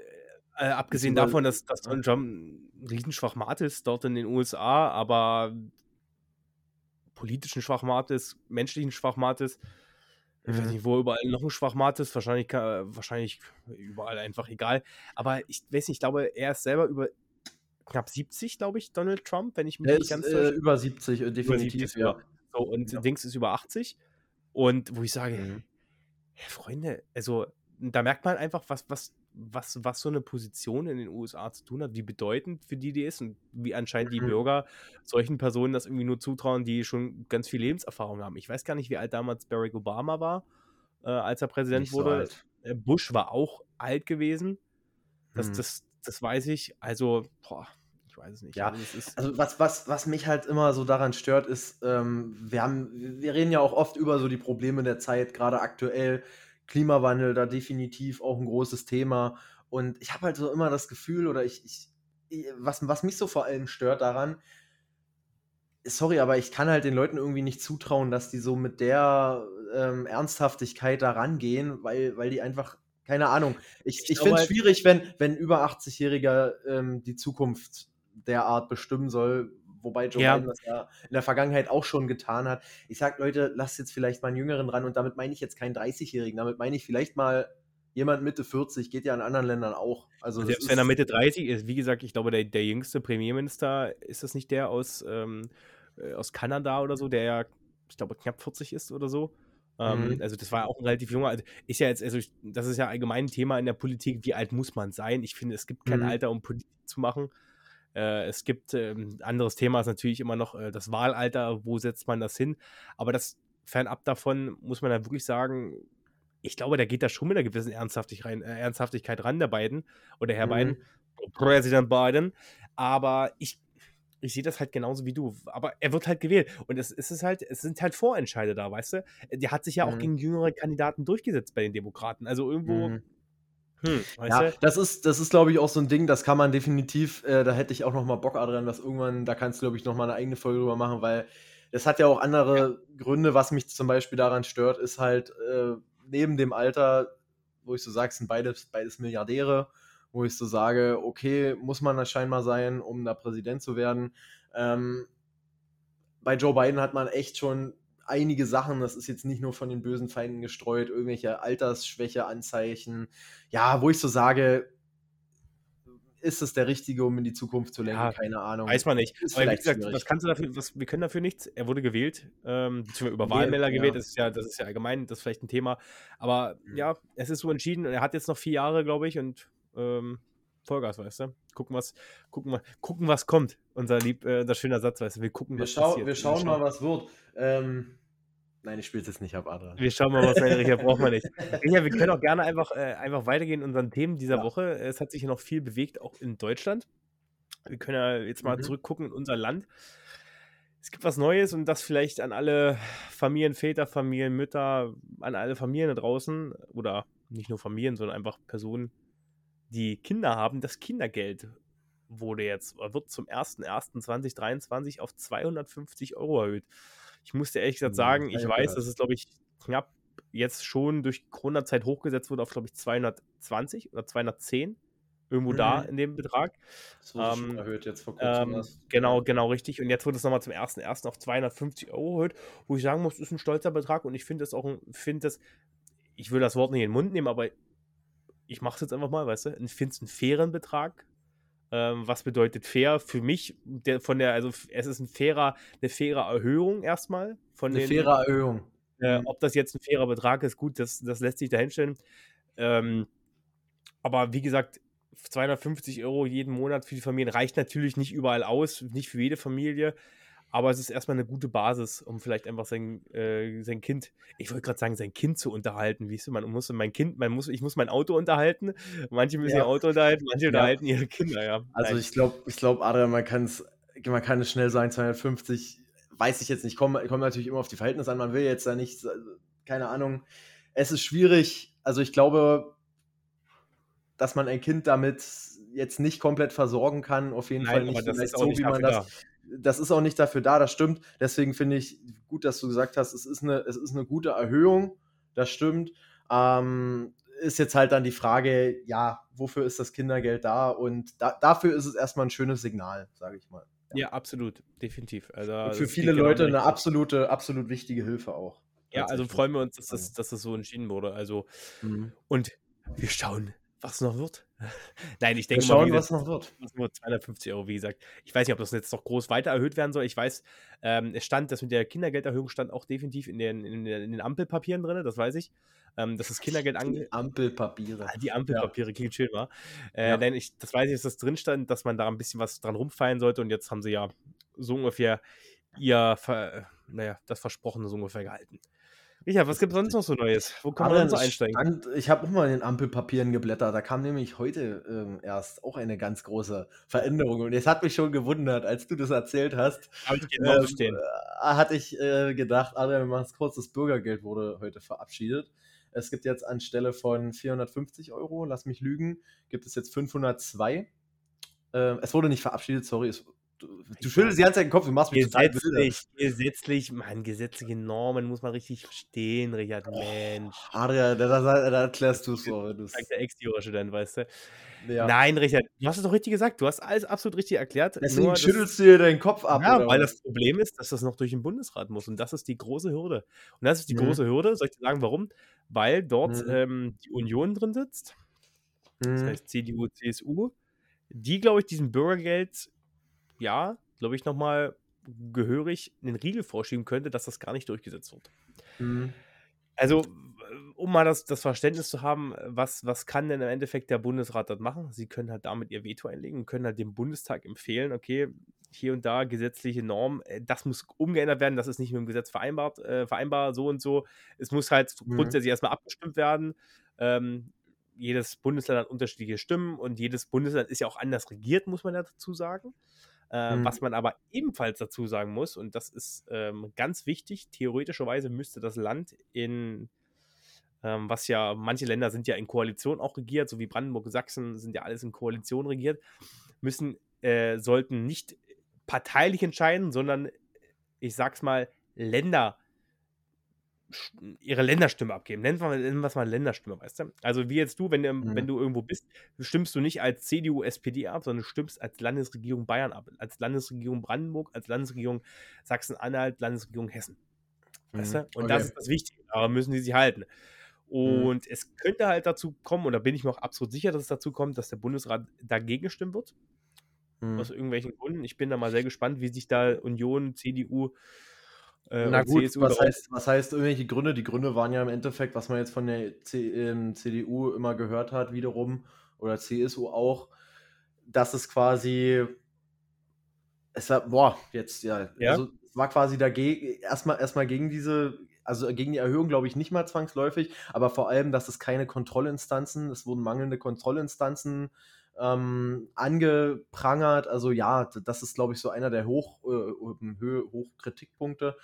Speaker 1: äh, abgesehen davon, dass, dass Donald Trump ein Riesenschwachmat ist dort in den USA, aber politischen Schwachmat ist, menschlichen Schwachmat ist, ich weiß mhm. nicht, wo überall noch ein Schwachmat ist. Wahrscheinlich, wahrscheinlich überall einfach egal. Aber ich weiß nicht, ich glaube, er ist selber über knapp 70, glaube ich, Donald Trump, wenn ich mich
Speaker 2: nicht ganz äh, über 70, äh, definitiv, über 70,
Speaker 1: ja. So, und ja. Dings ist über 80. Und wo ich sage, mhm. Freunde, also da merkt man einfach, was, was was, was so eine Position in den USA zu tun hat, wie bedeutend für die die ist und wie anscheinend die mhm. Bürger solchen Personen das irgendwie nur zutrauen, die schon ganz viel Lebenserfahrung haben. Ich weiß gar nicht, wie alt damals Barack Obama war, äh, als er Präsident nicht wurde. So äh, Bush war auch alt gewesen. Das, mhm. das, das weiß ich. Also, boah, ich weiß es nicht.
Speaker 2: Ja, also, also, was, was, was mich halt immer so daran stört, ist, ähm, wir haben, wir reden ja auch oft über so die Probleme der Zeit, gerade aktuell Klimawandel da definitiv auch ein großes Thema. Und ich habe halt so immer das Gefühl, oder ich, ich, was, was mich so vor allem stört daran, sorry, aber ich kann halt den Leuten irgendwie nicht zutrauen, dass die so mit der ähm, Ernsthaftigkeit da rangehen, weil, weil die einfach, keine Ahnung. Ich, ich, ich finde es halt schwierig, wenn, wenn über 80-Jähriger ähm, die Zukunft derart bestimmen soll, wobei Joe ja. Biden das ja in der Vergangenheit auch schon getan hat. Ich sage, Leute, lasst jetzt vielleicht mal einen Jüngeren ran und damit meine ich jetzt keinen 30-Jährigen, damit meine ich vielleicht mal jemand Mitte 40, geht ja in anderen Ländern auch. Also
Speaker 1: Selbst wenn er Mitte 30 ist, wie gesagt, ich glaube, der, der jüngste Premierminister, ist das nicht der aus, ähm, äh, aus Kanada oder so, der ja, ich glaube, knapp 40 ist oder so. Ähm, mhm. Also das war auch ein relativ junger, also ist ja jetzt, also das ist ja allgemein ein Thema in der Politik, wie alt muss man sein? Ich finde, es gibt kein mhm. Alter, um Politik zu machen. Äh, es gibt ähm, anderes Thema ist natürlich immer noch äh, das Wahlalter, wo setzt man das hin? Aber das fernab davon muss man ja wirklich sagen, ich glaube, da geht da schon mit einer gewissen Ernsthaftig rein, äh, Ernsthaftigkeit ran, der beiden oder Herr mhm. Biden, Präsident Biden. Aber ich, ich sehe das halt genauso wie du. Aber er wird halt gewählt. Und es, es ist halt, es sind halt Vorentscheide da, weißt du? Der hat sich ja mhm. auch gegen jüngere Kandidaten durchgesetzt bei den Demokraten. Also irgendwo. Mhm.
Speaker 2: Hm, ja, das ist, das ist glaube ich, auch so ein Ding, das kann man definitiv, äh, da hätte ich auch noch mal Bock dran, dass irgendwann, da kannst du, glaube ich, noch mal eine eigene Folge drüber machen, weil es hat ja auch andere ja. Gründe, was mich zum Beispiel daran stört, ist halt äh, neben dem Alter, wo ich so sage, sind beides, beides Milliardäre, wo ich so sage, okay, muss man das scheinbar sein, um da Präsident zu werden. Ähm, bei Joe Biden hat man echt schon einige Sachen, das ist jetzt nicht nur von den bösen Feinden gestreut, irgendwelche Altersschwäche-Anzeichen, ja, wo ich so sage, ist es der richtige, um in die Zukunft zu lenken? Ja, Keine Ahnung.
Speaker 1: Weiß man nicht. Ist Aber wie gesagt, was kannst du dafür, was, wir können dafür nichts. Er wurde gewählt, ähm, beziehungsweise über Wahlmelder ja. gewählt, das ist ja, das ist ja allgemein, das ist vielleicht ein Thema. Aber mhm. ja, es ist so entschieden und er hat jetzt noch vier Jahre, glaube ich, und ähm, Vollgas, weißt du? Gucken, was, gucken, gucken, was kommt. Unser lieb, äh, unser schöner Satz, weißt du? Wir gucken,
Speaker 2: wir was schau, passiert. Wir schauen mal, was wird. Ähm, Nein, ich spiele es jetzt nicht ab, Adrian.
Speaker 1: Wir schauen mal, was wir Richard braucht man nicht. *laughs* Ja, wir können auch gerne einfach, äh, einfach weitergehen in unseren Themen dieser ja. Woche. Es hat sich ja noch viel bewegt, auch in Deutschland. Wir können ja jetzt mal mhm. zurückgucken in unser Land. Es gibt was Neues und das vielleicht an alle Familienväter, Familienmütter, an alle Familien da draußen oder nicht nur Familien, sondern einfach Personen, die Kinder haben. Das Kindergeld wurde jetzt, wird zum 01.01.2023 auf 250 Euro erhöht. Ich musste ehrlich gesagt hm, sagen, ich weiß, dass es, glaube ich, knapp jetzt schon durch Corona-Zeit hochgesetzt wurde auf, glaube ich, 220 oder 210. Irgendwo mhm. da in dem Betrag.
Speaker 2: Das wurde ähm, schon erhöht jetzt vor kurzem.
Speaker 1: Ähm, genau, genau, richtig. Und jetzt wurde es nochmal zum 1.1. auf 250 Euro erhöht, wo ich sagen muss, ist ein stolzer Betrag und ich finde es auch, finde das, ich will das Wort nicht in den Mund nehmen, aber ich mache es jetzt einfach mal, weißt du, ich finde es einen fairen Betrag. Ähm, was bedeutet fair? Für mich, der, von der, also es ist ein fairer, eine faire Erhöhung erstmal. Von
Speaker 2: eine den, faire Erhöhung.
Speaker 1: Äh, mhm. ob das jetzt ein fairer Betrag ist, gut, das, das lässt sich dahinstellen. Ähm, aber wie gesagt, 250 Euro jeden Monat für die Familien reicht natürlich nicht überall aus, nicht für jede Familie. Aber es ist erstmal eine gute Basis, um vielleicht einfach sein, äh, sein Kind, ich wollte gerade sagen, sein Kind zu unterhalten. Wie ist man muss mein Kind, man muss, ich muss mein Auto unterhalten. Manche müssen ja. ihr Auto unterhalten, manche *laughs* ja. unterhalten ihre Kinder, ja.
Speaker 2: Also Nein. ich glaube, ich glaube, Adrian, man kann es, man kann es schnell sagen, 250, weiß ich jetzt nicht, kommt, kommt natürlich immer auf die Verhältnisse an. Man will jetzt da nicht, keine Ahnung. Es ist schwierig. Also ich glaube, dass man ein Kind damit jetzt nicht komplett versorgen kann, auf jeden Nein, Fall nicht, das so, wie man das das ist auch nicht dafür da, das stimmt. Deswegen finde ich gut, dass du gesagt hast, es ist eine, es ist eine gute Erhöhung, das stimmt. Ähm, ist jetzt halt dann die Frage, ja, wofür ist das Kindergeld da? Und da, dafür ist es erstmal ein schönes Signal, sage ich mal.
Speaker 1: Ja. ja, absolut, definitiv.
Speaker 2: Also, Und für viele genau Leute eine absolute, absolut wichtige Hilfe auch.
Speaker 1: Ja, also freuen wir uns, dass das, dass das so entschieden wurde. Also, mhm. und wir schauen was noch wird. Nein, ich denke
Speaker 2: Wir schauen, mal, was noch wird.
Speaker 1: Was nur 250 Euro, wie gesagt. Ich weiß nicht, ob das jetzt noch groß weiter erhöht werden soll. Ich weiß, ähm, es stand, das mit der Kindergelderhöhung stand auch definitiv in den, in den, in den Ampelpapieren drin, das weiß ich. Ähm, dass das Kindergeld
Speaker 2: ange... Die Ampelpapiere.
Speaker 1: Ah, die Ampelpapiere, ja. klingt schön, war. Äh, ja. Nein, ich, das weiß ich, dass das drin stand, dass man da ein bisschen was dran rumfeiern sollte und jetzt haben sie ja so ungefähr ihr, naja, das Versprochene so ungefähr gehalten. Richard, was gibt es sonst noch so Neues? Wo kann man denn so einsteigen?
Speaker 2: Stand, ich habe auch mal in den Ampelpapieren geblättert. Da kam nämlich heute ähm, erst auch eine ganz große Veränderung. Und es hat mich schon gewundert, als du das erzählt hast.
Speaker 1: Hab ich ähm, stehen.
Speaker 2: Äh, hatte ich äh, gedacht, Adrian, wir machen es kurz. Das Bürgergeld wurde heute verabschiedet. Es gibt jetzt anstelle von 450 Euro, lass mich lügen, gibt es jetzt 502. Ähm, es wurde nicht verabschiedet, sorry, es du schüttelst die ganze Zeit den Kopf, du machst
Speaker 1: mich gesetzlich, total Gesetzlich, man, gesetzliche Normen muss man richtig verstehen, Richard, oh, Mensch.
Speaker 2: Adrian, da, da, da erklärst du es so.
Speaker 1: Sagt der Ex-Jura-Student, weißt du. Ja. Nein, Richard, du hast es doch richtig gesagt. Du hast alles absolut richtig erklärt.
Speaker 2: Deswegen nur, schüttelst du dir deinen Kopf ab.
Speaker 1: Ja, weil das Problem ist, dass das noch durch den Bundesrat muss. Und das ist die große Hürde. Und das ist die mhm. große Hürde. Soll ich dir sagen, warum? Weil dort mhm. ähm, die Union drin sitzt. Das mhm. heißt CDU, CSU. Die, glaube ich, diesem Bürgergeld, ja, glaube ich, nochmal gehörig einen Riegel vorschieben könnte, dass das gar nicht durchgesetzt wird. Mhm. Also, um mal das, das Verständnis zu haben, was, was kann denn im Endeffekt der Bundesrat dort machen? Sie können halt damit ihr Veto einlegen und können halt dem Bundestag empfehlen, okay, hier und da gesetzliche Normen, äh, das muss umgeändert werden, das ist nicht mit dem Gesetz vereinbart, äh, vereinbar, so und so. Es muss halt mhm. grundsätzlich erstmal abgestimmt werden. Ähm, jedes Bundesland hat unterschiedliche Stimmen und jedes Bundesland ist ja auch anders regiert, muss man ja dazu sagen. Äh, mhm. Was man aber ebenfalls dazu sagen muss, und das ist ähm, ganz wichtig, theoretischerweise müsste das Land in, ähm, was ja, manche Länder sind ja in Koalition auch regiert, so wie Brandenburg, Sachsen sind ja alles in Koalition regiert, müssen, äh, sollten nicht parteilich entscheiden, sondern ich sag's mal, Länder ihre Länderstimme abgeben. Nennen wir, nennen wir es mal Länderstimme, weißt du? Also wie jetzt du, wenn, mhm. wenn du irgendwo bist, stimmst du nicht als CDU, SPD ab, sondern stimmst als Landesregierung Bayern ab, als Landesregierung Brandenburg, als Landesregierung Sachsen-Anhalt, Landesregierung Hessen. Weißt mhm. du? Und okay. das ist das Wichtige, aber müssen die sich halten. Mhm. Und mhm. es könnte halt dazu kommen, und da bin ich mir auch absolut sicher, dass es dazu kommt, dass der Bundesrat dagegen stimmen wird. Mhm. Aus irgendwelchen Gründen. Ich bin da mal sehr gespannt, wie sich da Union, CDU,
Speaker 2: äh, Na gut, CSU was heißt, was heißt irgendwelche Gründe? Die Gründe waren ja im Endeffekt, was man jetzt von der C ähm, CDU immer gehört hat, wiederum, oder CSU auch, dass es quasi, es war, boah, jetzt, ja, ja? also es war quasi dagegen, erstmal, erstmal gegen diese, also gegen die Erhöhung glaube ich nicht mal zwangsläufig, aber vor allem, dass es keine Kontrollinstanzen, es wurden mangelnde Kontrollinstanzen ähm, angeprangert. Also ja, das ist, glaube ich, so einer der Hoch, äh, Hochkritikpunkte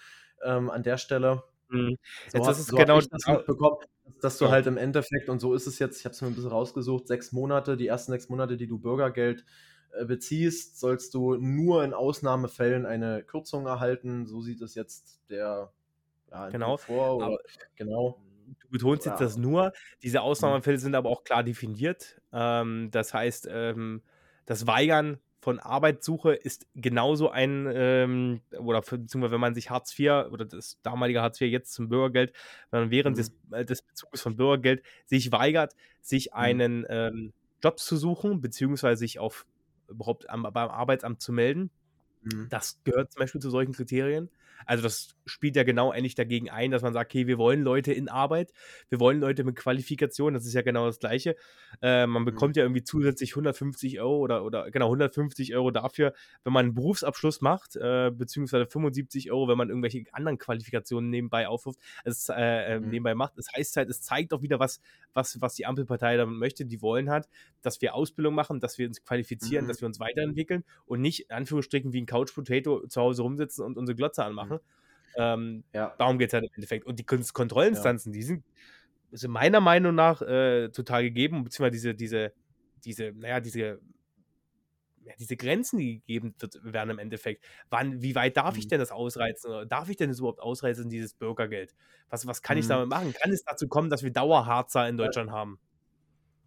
Speaker 2: ähm, an der Stelle. Mhm. So jetzt ist es so genau das mitbekommen, dass du ja. halt im Endeffekt, und so ist es jetzt, ich habe es mir ein bisschen rausgesucht, sechs Monate, die ersten sechs Monate, die du Bürgergeld äh, beziehst, sollst du nur in Ausnahmefällen eine Kürzung erhalten. So sieht es jetzt der
Speaker 1: ja, genau. vor. Oder, genau du betonst ja. jetzt das nur. Diese mhm. Ausnahmefälle sind aber auch klar definiert. Ähm, das heißt, ähm, das Weigern von Arbeitssuche ist genauso ein, ähm, oder beziehungsweise wenn man sich Hartz IV oder das damalige Hartz IV jetzt zum Bürgergeld, wenn man während mhm. des, äh, des Bezuges von Bürgergeld sich weigert, sich mhm. einen ähm, Job zu suchen, beziehungsweise sich auf überhaupt am, beim Arbeitsamt zu melden, mhm. das gehört zum Beispiel zu solchen Kriterien. Also das spielt ja genau eigentlich dagegen ein, dass man sagt, okay, wir wollen Leute in Arbeit, wir wollen Leute mit Qualifikation, das ist ja genau das Gleiche. Äh, man mhm. bekommt ja irgendwie zusätzlich 150 Euro oder, oder genau 150 Euro dafür, wenn man einen Berufsabschluss macht, äh, beziehungsweise 75 Euro, wenn man irgendwelche anderen Qualifikationen nebenbei aufruft, also, äh, mhm. nebenbei macht. Das heißt halt, es zeigt auch wieder, was, was, was die Ampelpartei damit möchte. Die wollen halt, dass wir Ausbildung machen, dass wir uns qualifizieren, mhm. dass wir uns weiterentwickeln und nicht in Anführungsstrichen wie ein Couch Potato zu Hause rumsitzen und unsere Glotze anmachen machen. Ähm, ja. Darum geht es halt im Endeffekt. Und die Kontrollinstanzen, ja. die sind, sind meiner Meinung nach äh, total gegeben, beziehungsweise diese, diese, diese, naja, diese, ja, diese Grenzen, die gegeben werden im Endeffekt. Wann, wie weit darf mhm. ich denn das ausreizen? Darf ich denn das überhaupt ausreizen, dieses Bürgergeld? Was, was kann mhm. ich damit machen? Kann es dazu kommen, dass wir Dauerharzer in Deutschland haben?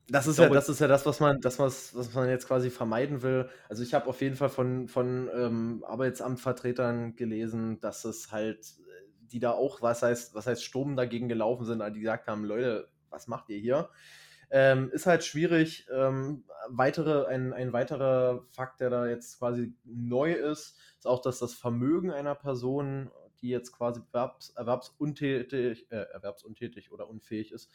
Speaker 2: Das ist, ja, das ist ja das, was man, das, was, was man jetzt quasi vermeiden will. Also ich habe auf jeden Fall von, von ähm, Arbeitsamtvertretern gelesen, dass es halt, die da auch, was heißt, was heißt Sturm dagegen gelaufen sind, die gesagt haben, Leute, was macht ihr hier? Ähm, ist halt schwierig. Ähm, weitere, ein, ein weiterer Fakt, der da jetzt quasi neu ist, ist auch, dass das Vermögen einer Person, die jetzt quasi erwerbs, erwerbsuntätig, äh, erwerbsuntätig oder unfähig ist,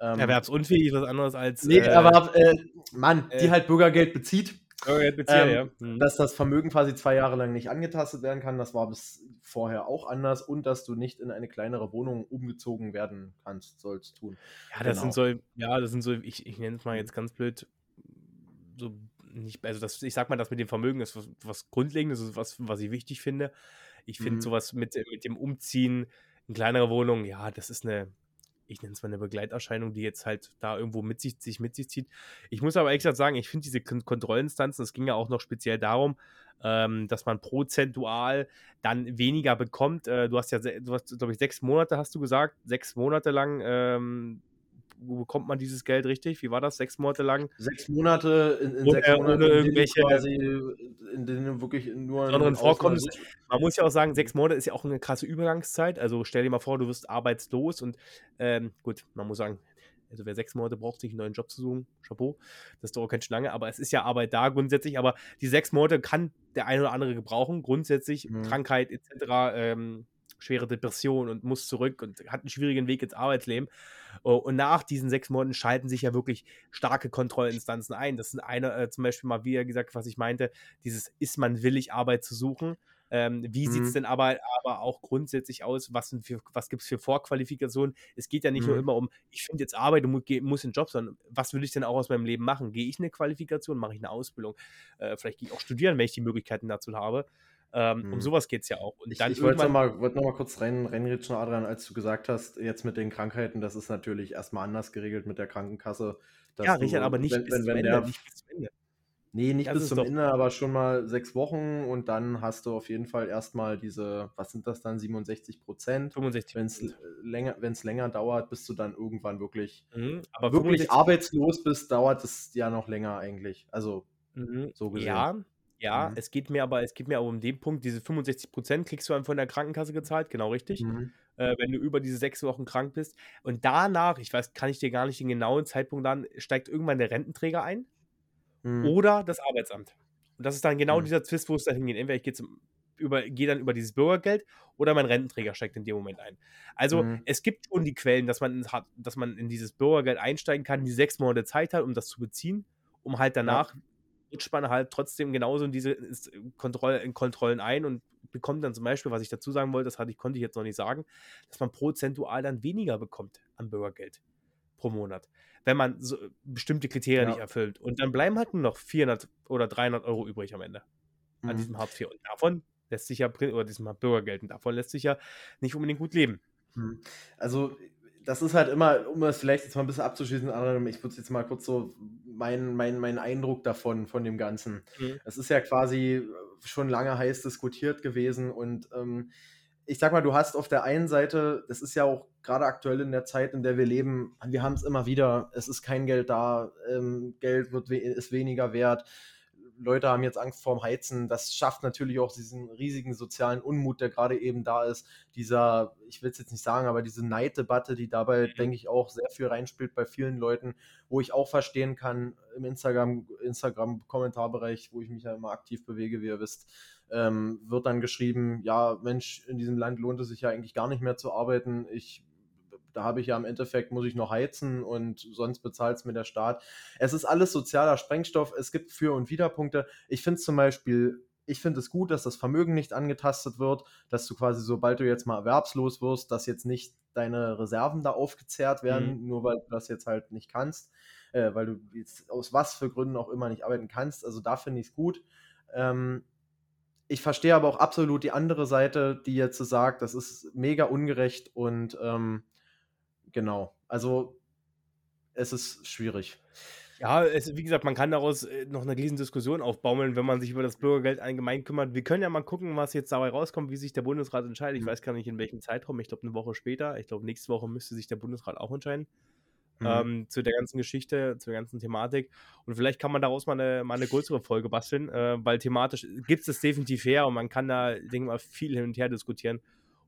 Speaker 1: ähm, Erwerbsunfähig ist was anderes als.
Speaker 2: Nee, äh, aber äh, Mann, die äh, halt Bürgergeld bezieht.
Speaker 1: Bürgergeld bezieht, ähm, ja.
Speaker 2: Mhm. Dass das Vermögen quasi zwei Jahre lang nicht angetastet werden kann, das war bis vorher auch anders und dass du nicht in eine kleinere Wohnung umgezogen werden kannst, sollst tun.
Speaker 1: Ja, das genau. sind so, ja, das sind so, ich, ich nenne es mal jetzt ganz blöd, so nicht, also das, ich sag mal, das mit dem Vermögen ist was, was Grundlegendes, ist was, was ich wichtig finde. Ich finde mhm. sowas mit, mit dem Umziehen in kleinere Wohnungen, ja, das ist eine, ich nenne es mal eine Begleiterscheinung, die jetzt halt da irgendwo mit sich, sich mit sich zieht. Ich muss aber ehrlich gesagt sagen, ich finde diese Kontrollinstanzen, es ging ja auch noch speziell darum, ähm, dass man prozentual dann weniger bekommt. Äh, du hast ja, du hast, glaube ich, sechs Monate, hast du gesagt, sechs Monate lang ähm, bekommt man dieses Geld richtig? Wie war das? Sechs Monate lang?
Speaker 2: Sechs Monate in, in
Speaker 1: sechs Monaten, irgendwelche quasi,
Speaker 2: in denen wirklich nur
Speaker 1: besonderen Vorkommnissen. Man muss ja auch sagen, sechs Monate ist ja auch eine krasse Übergangszeit. Also stell dir mal vor, du wirst arbeitslos und ähm, gut, man muss sagen, also wer sechs Monate braucht, sich einen neuen Job zu suchen, Chapeau, das dauert ganz schön lange, aber es ist ja Arbeit da grundsätzlich, aber die sechs Monate kann der eine oder andere gebrauchen, grundsätzlich, mhm. Krankheit etc., ähm, schwere Depression und muss zurück und hat einen schwierigen Weg ins Arbeitsleben. Oh, und nach diesen sechs Monaten schalten sich ja wirklich starke Kontrollinstanzen ein. Das sind eine, äh, zum Beispiel mal wieder gesagt, was ich meinte, dieses ist man willig, Arbeit zu suchen. Ähm, wie mhm. sieht es denn aber, aber auch grundsätzlich aus? Was, was gibt es für Vorqualifikationen? Es geht ja nicht mhm. nur immer um, ich finde jetzt Arbeit und muss in Job, sondern was will ich denn auch aus meinem Leben machen? Gehe ich eine Qualifikation? Mache ich eine Ausbildung? Äh, vielleicht gehe ich auch studieren, wenn ich die Möglichkeiten dazu habe. Ähm, mhm. Um sowas geht es ja auch.
Speaker 2: Und ich, ich wollte nochmal wollt noch mal kurz rein, reinritschen, Adrian, als du gesagt hast, jetzt mit den Krankheiten, das ist natürlich erstmal anders geregelt mit der Krankenkasse.
Speaker 1: Ja, Richard, aber nicht wenn, bis, wenn, zum Ende, nicht bis zum Ende.
Speaker 2: Nee, nicht das bis zum Ende, aber schon mal sechs Wochen und dann hast du auf jeden Fall erstmal diese, was sind das dann, 67 Prozent?
Speaker 1: 65
Speaker 2: Wenn es länger, länger dauert, bist du dann irgendwann wirklich, mhm, aber wirklich arbeitslos bist, dauert es ja noch länger eigentlich. Also
Speaker 1: mhm, so gesehen. Ja, ja, mhm. es geht mir aber, es geht mir aber um den Punkt, diese 65 Prozent kriegst du dann von der Krankenkasse gezahlt, genau richtig. Mhm. Äh, wenn du über diese sechs Wochen krank bist. Und danach, ich weiß, kann ich dir gar nicht den genauen Zeitpunkt dann, steigt irgendwann der Rententräger ein mhm. oder das Arbeitsamt. Und das ist dann genau mhm. dieser Twist, wo es dann hingeht. Entweder ich gehe über, gehe dann über dieses Bürgergeld oder mein Rententräger steigt in dem Moment ein. Also mhm. es gibt schon die Quellen, dass man, in, dass man in dieses Bürgergeld einsteigen kann, die sechs Monate Zeit hat, um das zu beziehen, um halt danach ja rutscht man halt trotzdem genauso in diese Kontroll in Kontrollen ein und bekommt dann zum Beispiel, was ich dazu sagen wollte, das hatte ich, konnte ich jetzt noch nicht sagen, dass man prozentual dann weniger bekommt an Bürgergeld pro Monat, wenn man so bestimmte Kriterien ja. nicht erfüllt. Und dann bleiben halt nur noch 400 oder 300 Euro übrig am Ende an mhm. diesem Hartz IV. Und davon lässt sich ja, oder diesem Bürgergeld, und davon lässt sich ja nicht unbedingt gut leben.
Speaker 2: Mhm. Also das ist halt immer, um es vielleicht jetzt mal ein bisschen abzuschließen, ich würde jetzt mal kurz so meinen mein, mein Eindruck davon, von dem Ganzen. Mhm. Es ist ja quasi schon lange heiß diskutiert gewesen und ähm, ich sag mal, du hast auf der einen Seite, das ist ja auch gerade aktuell in der Zeit, in der wir leben, wir haben es immer wieder, es ist kein Geld da, ähm, Geld wird, ist weniger wert Leute haben jetzt Angst vorm Heizen. Das schafft natürlich auch diesen riesigen sozialen Unmut, der gerade eben da ist. Dieser, ich will es jetzt nicht sagen, aber diese Neiddebatte, die dabei, mhm. denke ich, auch sehr viel reinspielt bei vielen Leuten, wo ich auch verstehen kann, im Instagram, Instagram-Kommentarbereich, wo ich mich ja immer aktiv bewege, wie ihr wisst, ähm, wird dann geschrieben, ja, Mensch, in diesem Land lohnt es sich ja eigentlich gar nicht mehr zu arbeiten. Ich da habe ich ja im Endeffekt, muss ich noch heizen und sonst bezahlt es mir der Staat. Es ist alles sozialer Sprengstoff. Es gibt Für- und Widerpunkte. Ich finde zum Beispiel, ich finde es gut, dass das Vermögen nicht angetastet wird, dass du quasi, sobald du jetzt mal erwerbslos wirst, dass jetzt nicht deine Reserven da aufgezehrt werden, mhm. nur weil du das jetzt halt nicht kannst, äh, weil du jetzt aus was für Gründen auch immer nicht arbeiten kannst. Also da finde ich es gut. Ähm, ich verstehe aber auch absolut die andere Seite, die jetzt sagt, das ist mega ungerecht und ähm, genau. Also es ist schwierig.
Speaker 1: Ja, es, wie gesagt, man kann daraus äh, noch eine riesen Diskussion aufbaumeln, wenn man sich über das Bürgergeld allgemein kümmert. Wir können ja mal gucken, was jetzt dabei rauskommt, wie sich der Bundesrat entscheidet. Ich mhm. weiß gar nicht, in welchem Zeitraum. Ich glaube, eine Woche später. Ich glaube, nächste Woche müsste sich der Bundesrat auch entscheiden. Mhm. Ähm, zu der ganzen Geschichte, zur ganzen Thematik. Und vielleicht kann man daraus mal eine, mal eine größere Folge basteln, äh, weil thematisch gibt es das definitiv her und man kann da, denke ich mal, viel hin und her diskutieren,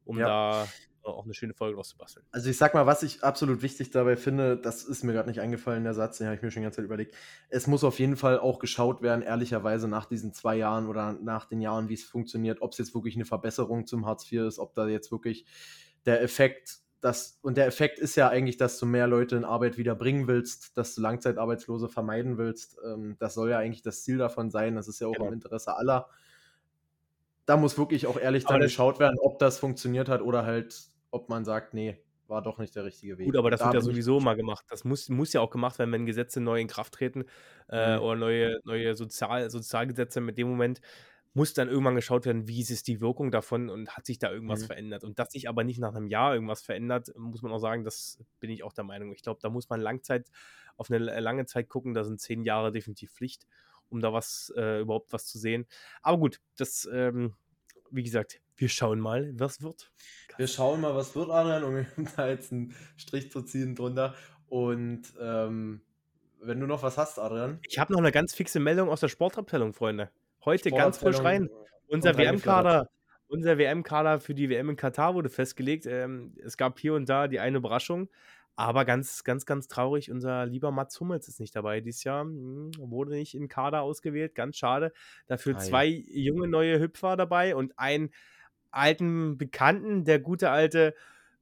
Speaker 1: um ja. da auch eine schöne Folge rauszubasteln.
Speaker 2: Also ich sag mal, was ich absolut wichtig dabei finde, das ist mir gerade nicht eingefallen, der Satz, den habe ich mir schon die ganze Zeit überlegt. Es muss auf jeden Fall auch geschaut werden, ehrlicherweise nach diesen zwei Jahren oder nach den Jahren, wie es funktioniert, ob es jetzt wirklich eine Verbesserung zum Hartz IV ist, ob da jetzt wirklich der Effekt das, und der Effekt ist ja eigentlich, dass du mehr Leute in Arbeit wieder bringen willst, dass du Langzeitarbeitslose vermeiden willst. Ähm, das soll ja eigentlich das Ziel davon sein. Das ist ja auch genau. im Interesse aller. Da muss wirklich auch ehrlich dann geschaut werden, ob das funktioniert hat oder halt ob man sagt, nee, war doch nicht der richtige Weg.
Speaker 1: Gut, aber das da wird ja sowieso mal gemacht. Das muss, muss ja auch gemacht werden, wenn Gesetze neu in Kraft treten äh, mhm. oder neue, neue Sozial, Sozialgesetze mit dem Moment muss dann irgendwann geschaut werden, wie ist die Wirkung davon und hat sich da irgendwas mhm. verändert. Und dass sich aber nicht nach einem Jahr irgendwas verändert, muss man auch sagen, das bin ich auch der Meinung. Ich glaube, da muss man Langzeit auf eine lange Zeit gucken. Da sind zehn Jahre definitiv Pflicht, um da was äh, überhaupt was zu sehen. Aber gut, das, ähm, wie gesagt, wir schauen mal, was wird.
Speaker 2: Wir schauen mal, was wird, Adrian, um *laughs* da jetzt einen Strich zu ziehen drunter. Und ähm, wenn du noch was hast, Adrian.
Speaker 1: Ich habe noch eine ganz fixe Meldung aus der Sportabteilung, Freunde. Heute ganz frisch rein. Unser WM-Kader. Unser WM-Kader für die WM in Katar wurde festgelegt. Ähm, es gab hier und da die eine Überraschung. Aber ganz, ganz, ganz traurig, unser lieber Mats Hummels ist nicht dabei dieses Jahr. Hm, wurde nicht in Kader ausgewählt, ganz schade. Dafür Ei. zwei junge neue Hüpfer dabei und ein alten Bekannten, der gute alte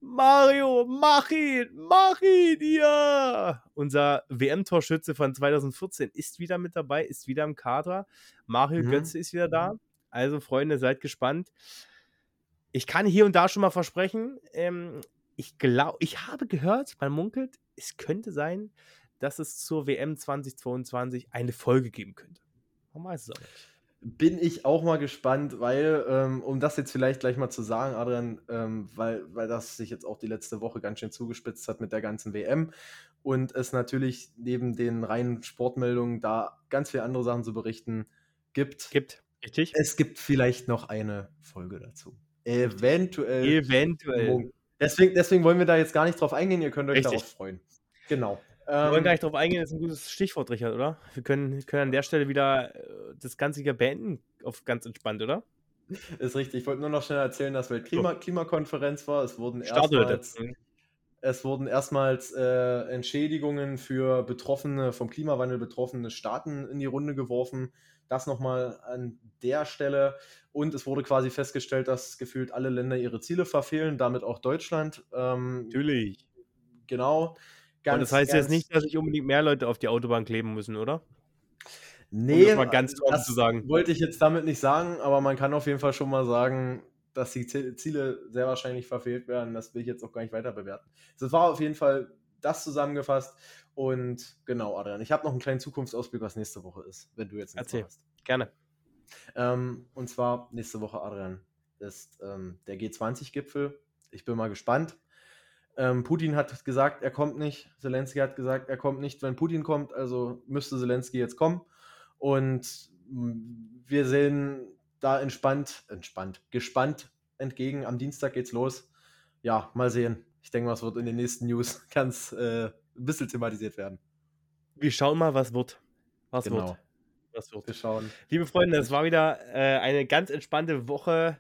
Speaker 1: Mario, mach ihn, mach ihn, ja! Unser WM-Torschütze von 2014 ist wieder mit dabei, ist wieder im Kader. Mario mhm. Götze ist wieder da. Also, Freunde, seid gespannt. Ich kann hier und da schon mal versprechen, ähm, ich glaube, ich habe gehört, man munkelt, es könnte sein, dass es zur WM 2022 eine Folge geben könnte. Man weiß es
Speaker 2: auch nicht bin ich auch mal gespannt, weil, ähm, um das jetzt vielleicht gleich mal zu sagen, Adrian, ähm, weil, weil das sich jetzt auch die letzte Woche ganz schön zugespitzt hat mit der ganzen WM und es natürlich neben den reinen Sportmeldungen da ganz viele andere Sachen zu berichten gibt.
Speaker 1: Gibt,
Speaker 2: richtig? Es gibt vielleicht noch eine Folge dazu. Eventuell.
Speaker 1: Eventuell.
Speaker 2: Deswegen, deswegen wollen wir da jetzt gar nicht drauf eingehen, ihr könnt euch richtig. darauf freuen.
Speaker 1: Genau. Wir wollen gar ähm, nicht drauf eingehen, das ist ein gutes Stichwort, Richard, oder? Wir können, können an der Stelle wieder äh, das Ganze hier beenden, auf ganz entspannt, oder?
Speaker 2: Ist richtig. Ich wollte nur noch schnell erzählen, dass Weltklimakonferenz war. Es wurden erstmals, es wurden erstmals äh, Entschädigungen für Betroffene, vom Klimawandel betroffene Staaten in die Runde geworfen. Das nochmal an der Stelle. Und es wurde quasi festgestellt, dass gefühlt alle Länder ihre Ziele verfehlen, damit auch Deutschland.
Speaker 1: Ähm, Natürlich.
Speaker 2: Genau.
Speaker 1: Ganz, Und das heißt jetzt nicht, dass sich unbedingt mehr Leute auf die Autobahn kleben müssen, oder?
Speaker 2: Nee, um das mal ganz das zu sagen. wollte ich jetzt damit nicht sagen, aber man kann auf jeden Fall schon mal sagen, dass die Ziele sehr wahrscheinlich verfehlt werden. Das will ich jetzt auch gar nicht weiter bewerten. Das war auf jeden Fall das zusammengefasst. Und genau, Adrian, ich habe noch einen kleinen Zukunftsausblick, was nächste Woche ist, wenn du jetzt
Speaker 1: nichts Erzähl. hast. Gerne.
Speaker 2: Ähm, und zwar nächste Woche, Adrian, ist ähm, der G20-Gipfel. Ich bin mal gespannt. Ähm, Putin hat gesagt, er kommt nicht. Zelensky hat gesagt, er kommt nicht, wenn Putin kommt. Also müsste Zelensky jetzt kommen. Und wir sehen da entspannt, entspannt, gespannt entgegen. Am Dienstag geht's los. Ja, mal sehen. Ich denke, was wird in den nächsten News *laughs* ganz äh, ein bisschen thematisiert werden.
Speaker 1: Wir schauen mal, was wird.
Speaker 2: Was genau. wird.
Speaker 1: Was wird. Wir schauen. Liebe Freunde, es war wieder äh, eine ganz entspannte Woche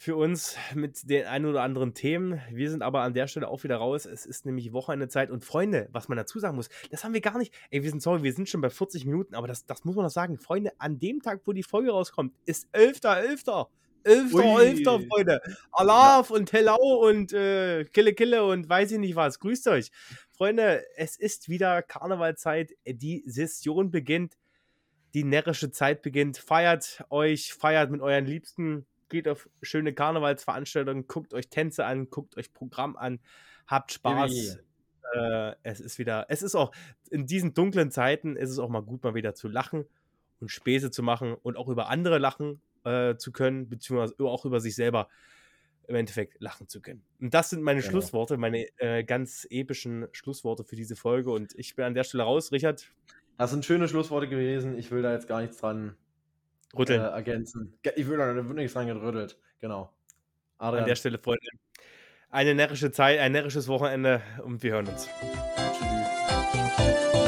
Speaker 1: für uns mit den ein oder anderen Themen. Wir sind aber an der Stelle auch wieder raus. Es ist nämlich Wochenendezeit. Und Freunde, was man dazu sagen muss, das haben wir gar nicht. Ey, wir sind sorry, wir sind schon bei 40 Minuten, aber das, das muss man noch sagen. Freunde, an dem Tag, wo die Folge rauskommt, ist 11.11. 11.11. 11. Freunde. Alaf und Hello und äh, Kille Kille und weiß ich nicht was. Grüßt euch. Freunde, es ist wieder Karnevalzeit. Die Session beginnt. Die närrische Zeit beginnt. Feiert euch, feiert mit euren Liebsten geht auf schöne Karnevalsveranstaltungen, guckt euch Tänze an, guckt euch Programm an, habt Spaß. Äh, es ist wieder, es ist auch in diesen dunklen Zeiten ist es auch mal gut, mal wieder zu lachen und Späße zu machen und auch über andere lachen äh, zu können, beziehungsweise auch über sich selber im Endeffekt lachen zu können. Und das sind meine genau. Schlussworte, meine äh, ganz epischen Schlussworte für diese Folge. Und ich bin an der Stelle raus. Richard?
Speaker 2: Das sind schöne Schlussworte gewesen. Ich will da jetzt gar nichts dran Rütteln. Äh, ergänzen. Ich würde nichts dran gerüttelt. Genau.
Speaker 1: Adrian. An der Stelle, Freunde. Eine närrische Zeit, ein närrisches Wochenende und wir hören uns. Tschüss.